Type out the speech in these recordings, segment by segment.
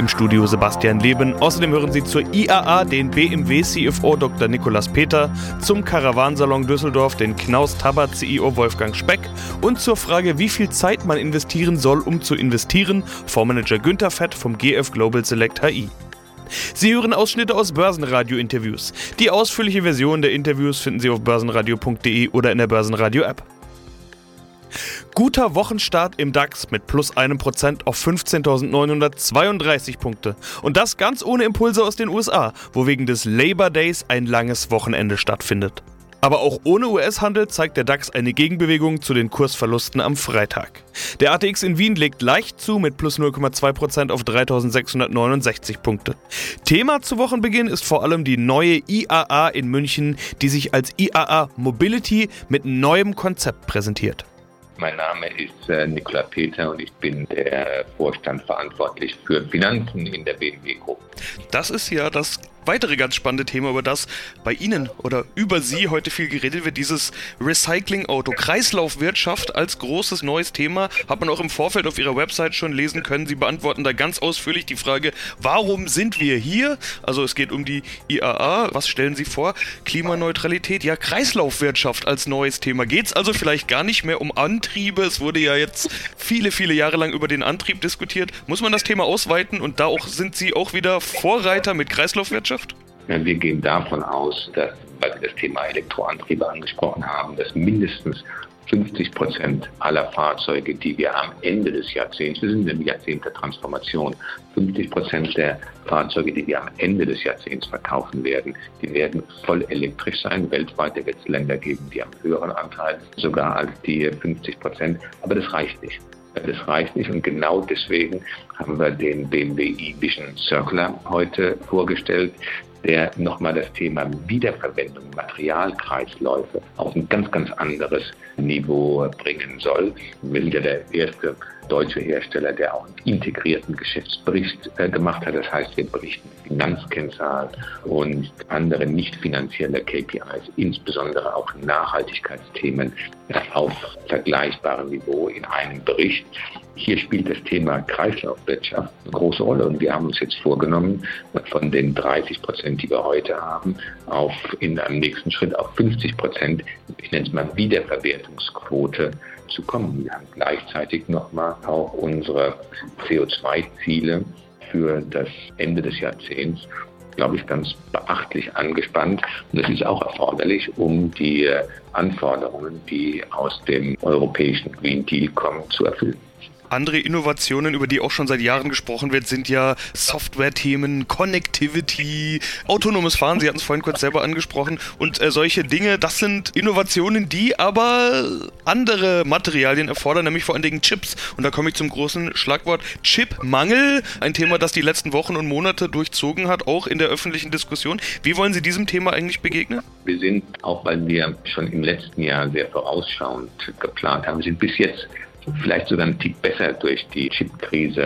Im Studio Sebastian Leben. Außerdem hören Sie zur IAA den BMW CFO Dr. Nikolas Peter, zum Karawansalon Düsseldorf den Knaus Tabat CEO Wolfgang Speck und zur Frage, wie viel Zeit man investieren soll, um zu investieren, Fondsmanager Günther Fett vom GF Global Select HI. Sie hören Ausschnitte aus Börsenradio-Interviews. Die ausführliche Version der Interviews finden Sie auf börsenradio.de oder in der Börsenradio-App. Guter Wochenstart im DAX mit plus einem Prozent auf 15.932 Punkte. Und das ganz ohne Impulse aus den USA, wo wegen des Labor Days ein langes Wochenende stattfindet. Aber auch ohne US-Handel zeigt der DAX eine Gegenbewegung zu den Kursverlusten am Freitag. Der ATX in Wien legt leicht zu mit plus 0,2% auf 3669 Punkte. Thema zu Wochenbeginn ist vor allem die neue IAA in München, die sich als IAA Mobility mit neuem Konzept präsentiert. Mein Name ist äh, Nikola Peter und ich bin der Vorstand verantwortlich für Finanzen in der BMW Group. Das ist ja das weitere ganz spannende Thema, über das bei Ihnen oder über Sie heute viel geredet wird, dieses Recycling-Auto. Kreislaufwirtschaft als großes neues Thema, hat man auch im Vorfeld auf Ihrer Website schon lesen können. Sie beantworten da ganz ausführlich die Frage, warum sind wir hier? Also es geht um die IAA. Was stellen Sie vor? Klimaneutralität, ja Kreislaufwirtschaft als neues Thema. Geht es also vielleicht gar nicht mehr um Antriebe? Es wurde ja jetzt viele, viele Jahre lang über den Antrieb diskutiert. Muss man das Thema ausweiten und da auch sind Sie auch wieder Vorreiter mit Kreislaufwirtschaft? Wirtschaft? Wir gehen davon aus, dass, weil Sie das Thema Elektroantriebe angesprochen haben, dass mindestens 50 Prozent aller Fahrzeuge, die wir am Ende des Jahrzehnts, wir sind im Jahrzehnt der Transformation, 50 Prozent der Fahrzeuge, die wir am Ende des Jahrzehnts verkaufen werden, die werden voll elektrisch sein. Weltweit wird es Länder geben, die haben höheren Anteil, sogar als die 50 Prozent. Aber das reicht nicht. Das reicht nicht und genau deswegen haben wir den BMW e-Vision Circular heute vorgestellt, der nochmal das Thema Wiederverwendung, Materialkreisläufe auf ein ganz, ganz anderes Niveau bringen soll. Wir sind ja der erste deutsche Hersteller, der auch einen integrierten Geschäftsbericht äh, gemacht hat. Das heißt, wir berichten Finanzkennzahlen und andere nicht finanzielle KPIs, insbesondere auch Nachhaltigkeitsthemen auf vergleichbarem Niveau in einem Bericht. Hier spielt das Thema Kreislaufwirtschaft eine große Rolle und wir haben uns jetzt vorgenommen, von den 30 Prozent, die wir heute haben, auf in einem nächsten Schritt auf 50 Prozent, ich nenne es mal Wiederverwertungsquote zu kommen. Wir haben gleichzeitig nochmal auch unsere CO2-Ziele für das Ende des Jahrzehnts glaube ich, ganz beachtlich angespannt. Und das ist auch erforderlich, um die Anforderungen, die aus dem europäischen Green Deal kommen, zu erfüllen. Andere Innovationen, über die auch schon seit Jahren gesprochen wird, sind ja Software-Themen, Connectivity, autonomes Fahren, Sie hatten es vorhin kurz selber angesprochen, und äh, solche Dinge, das sind Innovationen, die aber andere Materialien erfordern, nämlich vor allen Dingen Chips. Und da komme ich zum großen Schlagwort Chipmangel, ein Thema, das die letzten Wochen und Monate durchzogen hat, auch in der öffentlichen Diskussion. Wie wollen Sie diesem Thema eigentlich begegnen? Wir sind, auch weil wir schon im letzten Jahr sehr vorausschauend geplant haben, sind bis jetzt vielleicht sogar ein Tick besser durch die Chipkrise,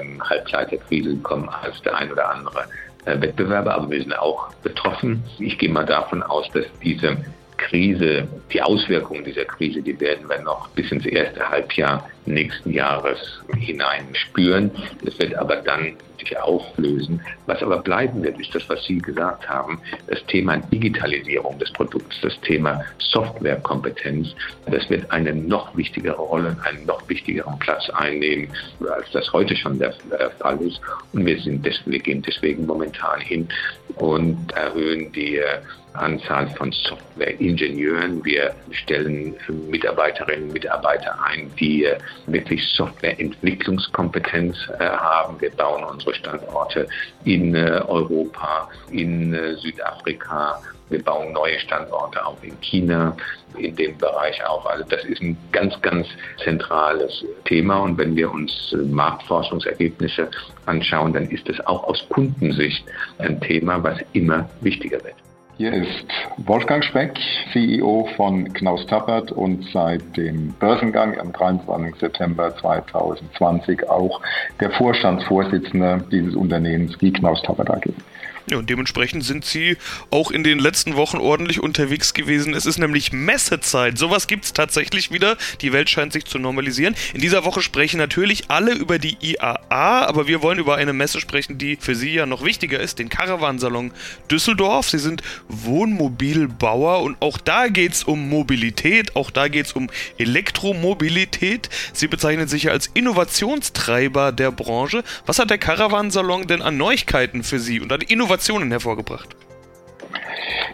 ähm, Halbleiterkrise gekommen als der ein oder andere äh, Wettbewerber, aber wir sind auch betroffen. Ich gehe mal davon aus, dass diese Krise, die Auswirkungen dieser Krise, die werden wir noch bis ins erste Halbjahr nächsten Jahres hinein spüren. Das wird aber dann sich auflösen. Was aber bleiben wird, ist das, was Sie gesagt haben, das Thema Digitalisierung des Produkts, das Thema Softwarekompetenz. Das wird eine noch wichtigere Rolle, einen noch wichtigeren Platz einnehmen, als das heute schon der Fall ist. Und wir, sind des, wir gehen deswegen momentan hin und erhöhen die Anzahl von Softwareingenieuren. Wir stellen Mitarbeiterinnen und Mitarbeiter ein, die wirklich Softwareentwicklungskompetenz äh, haben. Wir bauen unsere Standorte in äh, Europa, in äh, Südafrika. Wir bauen neue Standorte auch in China, in dem Bereich auch. Also das ist ein ganz, ganz zentrales Thema. Und wenn wir uns Marktforschungsergebnisse anschauen, dann ist es auch aus Kundensicht ein Thema, was immer wichtiger wird. Hier ist Wolfgang Speck, CEO von Knaus Tappert und seit dem Börsengang am 23. September 2020 auch der Vorstandsvorsitzende dieses Unternehmens, die Knaus Tappert AG. Ja, und dementsprechend sind sie auch in den letzten Wochen ordentlich unterwegs gewesen. Es ist nämlich Messezeit. Sowas gibt es tatsächlich wieder. Die Welt scheint sich zu normalisieren. In dieser Woche sprechen natürlich alle über die IAA, aber wir wollen über eine Messe sprechen, die für Sie ja noch wichtiger ist, den Caravansalon Düsseldorf. Sie sind Wohnmobilbauer und auch da geht es um Mobilität, auch da geht es um Elektromobilität. Sie bezeichnen sich ja als Innovationstreiber der Branche. Was hat der Caravansalon denn an Neuigkeiten für Sie und an Innovationen Innovationen hervorgebracht.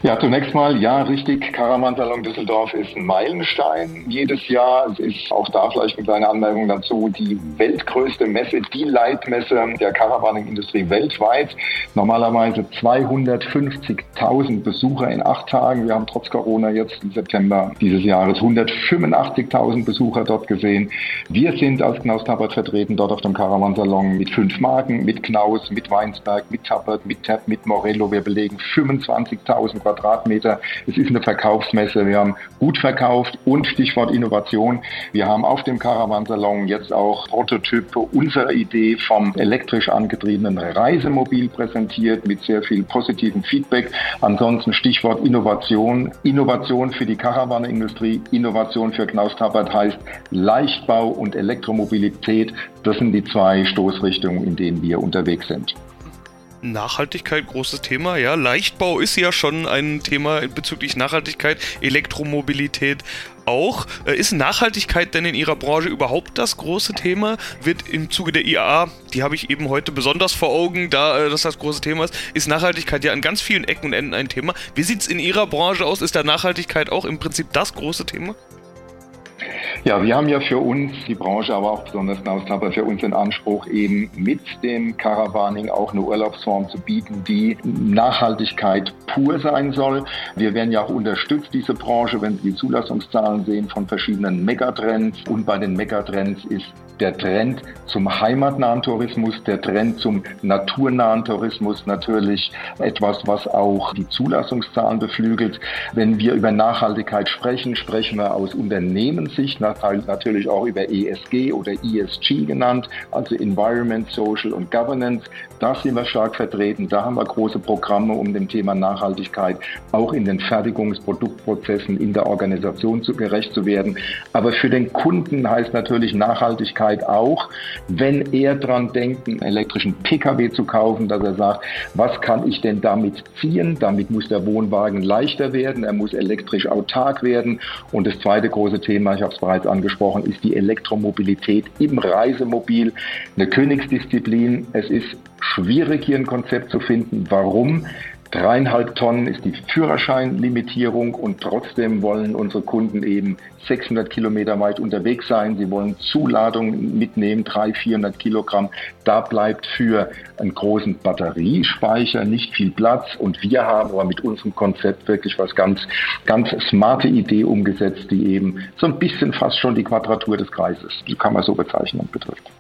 Ja, zunächst mal, ja, richtig. Karamansalon Düsseldorf ist ein Meilenstein jedes Jahr. Es ist auch da vielleicht mit einer Anmerkung dazu die weltgrößte Messe, die Leitmesse der Caravaning-Industrie weltweit. Normalerweise 250.000 Besucher in acht Tagen. Wir haben trotz Corona jetzt im September dieses Jahres 185.000 Besucher dort gesehen. Wir sind als Knaus Tappert vertreten dort auf dem Caravansalon mit fünf Marken, mit Knaus, mit Weinsberg, mit Tappert, mit Tepp, mit Morello. Wir belegen 25.000 Quadratmeter. Es ist eine Verkaufsmesse. Wir haben gut verkauft und Stichwort Innovation. Wir haben auf dem Caravansalon jetzt auch Prototype unserer Idee vom elektrisch angetriebenen Reisemobil präsentiert mit sehr viel positivem Feedback. Ansonsten Stichwort Innovation. Innovation für die Caravanindustrie, Innovation für Knaus Tappert heißt Leichtbau und Elektromobilität. Das sind die zwei Stoßrichtungen, in denen wir unterwegs sind. Nachhaltigkeit, großes Thema, ja. Leichtbau ist ja schon ein Thema bezüglich Nachhaltigkeit, Elektromobilität auch. Äh, ist Nachhaltigkeit denn in Ihrer Branche überhaupt das große Thema? Wird im Zuge der IAA, die habe ich eben heute besonders vor Augen, da äh, das das große Thema ist, ist Nachhaltigkeit ja an ganz vielen Ecken und Enden ein Thema. Wie sieht es in Ihrer Branche aus? Ist da Nachhaltigkeit auch im Prinzip das große Thema? Ja, wir haben ja für uns, die Branche, aber auch besonders Naustapper, für uns den Anspruch, eben mit dem Caravaning auch eine Urlaubsform zu bieten, die Nachhaltigkeit pur sein soll. Wir werden ja auch unterstützt, diese Branche, wenn Sie die Zulassungszahlen sehen von verschiedenen Megatrends. Und bei den Megatrends ist der Trend zum heimatnahen Tourismus, der Trend zum naturnahen Tourismus natürlich etwas, was auch die Zulassungszahlen beflügelt. Wenn wir über Nachhaltigkeit sprechen, sprechen wir aus Unternehmenssicht natürlich auch über ESG oder ESG genannt, also Environment, Social und Governance. Da sind wir stark vertreten. Da haben wir große Programme, um dem Thema Nachhaltigkeit auch in den Fertigungsproduktprozessen in der Organisation zu gerecht zu werden. Aber für den Kunden heißt natürlich Nachhaltigkeit auch, wenn er dran denkt, einen elektrischen Pkw zu kaufen, dass er sagt, was kann ich denn damit ziehen? Damit muss der Wohnwagen leichter werden, er muss elektrisch autark werden. Und das zweite große Thema, ich habe es bereits angesprochen, ist die Elektromobilität im Reisemobil. Eine Königsdisziplin. Es ist schwierig, hier ein Konzept zu finden. Warum? Dreieinhalb Tonnen ist die Führerscheinlimitierung und trotzdem wollen unsere Kunden eben 600 Kilometer weit unterwegs sein. Sie wollen Zuladungen mitnehmen, 300, 400 Kilogramm. Da bleibt für einen großen Batteriespeicher nicht viel Platz und wir haben aber mit unserem Konzept wirklich was ganz, ganz smarte Idee umgesetzt, die eben so ein bisschen fast schon die Quadratur des Kreises, kann man so bezeichnen, betrifft.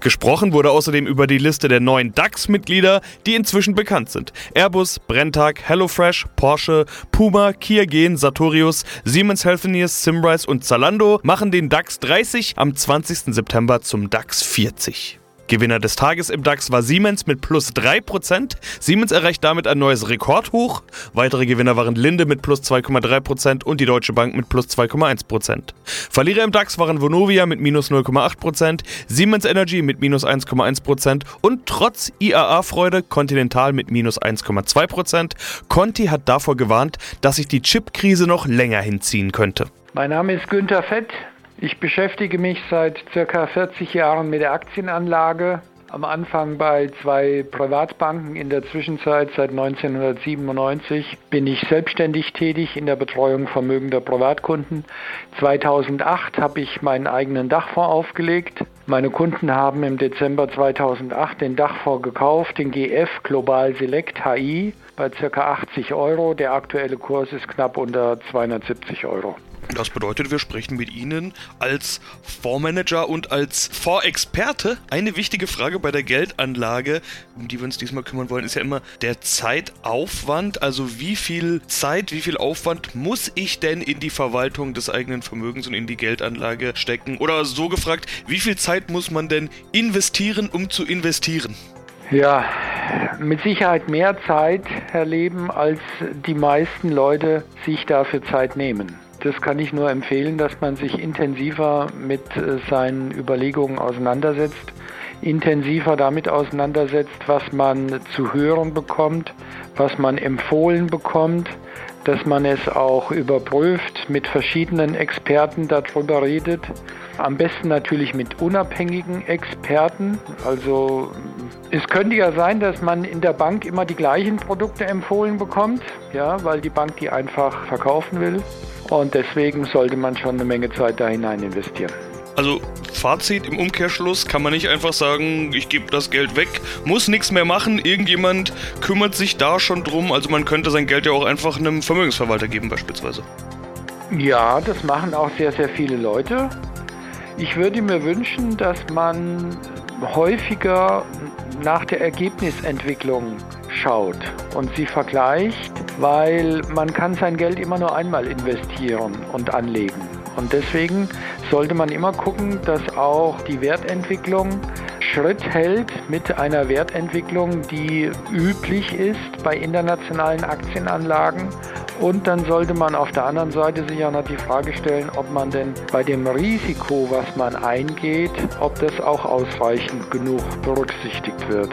Gesprochen wurde außerdem über die Liste der neuen DAX-Mitglieder, die inzwischen bekannt sind. Airbus, Brenntag, HelloFresh, Porsche, Puma, Kia Gen, Sartorius, Siemens Healthineers, Simrise und Zalando machen den DAX 30 am 20. September zum DAX 40. Gewinner des Tages im DAX war Siemens mit plus 3%. Siemens erreicht damit ein neues Rekordhoch. Weitere Gewinner waren Linde mit plus 2,3% und die Deutsche Bank mit plus 2,1%. Verlierer im DAX waren Vonovia mit minus 0,8%, Siemens Energy mit minus 1,1% und trotz IAA-Freude Continental mit minus 1,2%. Conti hat davor gewarnt, dass sich die Chip-Krise noch länger hinziehen könnte. Mein Name ist Günter Fett. Ich beschäftige mich seit circa 40 Jahren mit der Aktienanlage. Am Anfang bei zwei Privatbanken, in der Zwischenzeit seit 1997 bin ich selbstständig tätig in der Betreuung vermögender Privatkunden. 2008 habe ich meinen eigenen Dachfonds aufgelegt. Meine Kunden haben im Dezember 2008 den Dachfonds gekauft, den GF Global Select HI bei ca. 80 Euro. Der aktuelle Kurs ist knapp unter 270 Euro. Das bedeutet, wir sprechen mit Ihnen als Fondsmanager und als Fondsexperte. Eine wichtige Frage bei der Geldanlage, um die wir uns diesmal kümmern wollen, ist ja immer der Zeitaufwand. Also wie viel Zeit, wie viel Aufwand muss ich denn in die Verwaltung des eigenen Vermögens und in die Geldanlage stecken? Oder so gefragt, wie viel Zeit muss man denn investieren, um zu investieren? Ja, mit Sicherheit mehr Zeit, Herr Leben, als die meisten Leute sich dafür Zeit nehmen. Das kann ich nur empfehlen, dass man sich intensiver mit äh, seinen Überlegungen auseinandersetzt, intensiver damit auseinandersetzt, was man zu hören bekommt, was man empfohlen bekommt, dass man es auch überprüft, mit verschiedenen Experten darüber redet. Am besten natürlich mit unabhängigen Experten. Also es könnte ja sein, dass man in der Bank immer die gleichen Produkte empfohlen bekommt, ja, weil die Bank die einfach verkaufen will. Und deswegen sollte man schon eine Menge Zeit da hinein investieren. Also Fazit im Umkehrschluss kann man nicht einfach sagen, ich gebe das Geld weg, muss nichts mehr machen, irgendjemand kümmert sich da schon drum. Also man könnte sein Geld ja auch einfach einem Vermögensverwalter geben beispielsweise. Ja, das machen auch sehr, sehr viele Leute. Ich würde mir wünschen, dass man häufiger nach der Ergebnisentwicklung schaut und sie vergleicht, weil man kann sein Geld immer nur einmal investieren und anlegen. Und deswegen sollte man immer gucken, dass auch die Wertentwicklung Schritt hält mit einer Wertentwicklung, die üblich ist bei internationalen Aktienanlagen. Und dann sollte man auf der anderen Seite sich auch noch die Frage stellen, ob man denn bei dem Risiko, was man eingeht, ob das auch ausreichend genug berücksichtigt wird.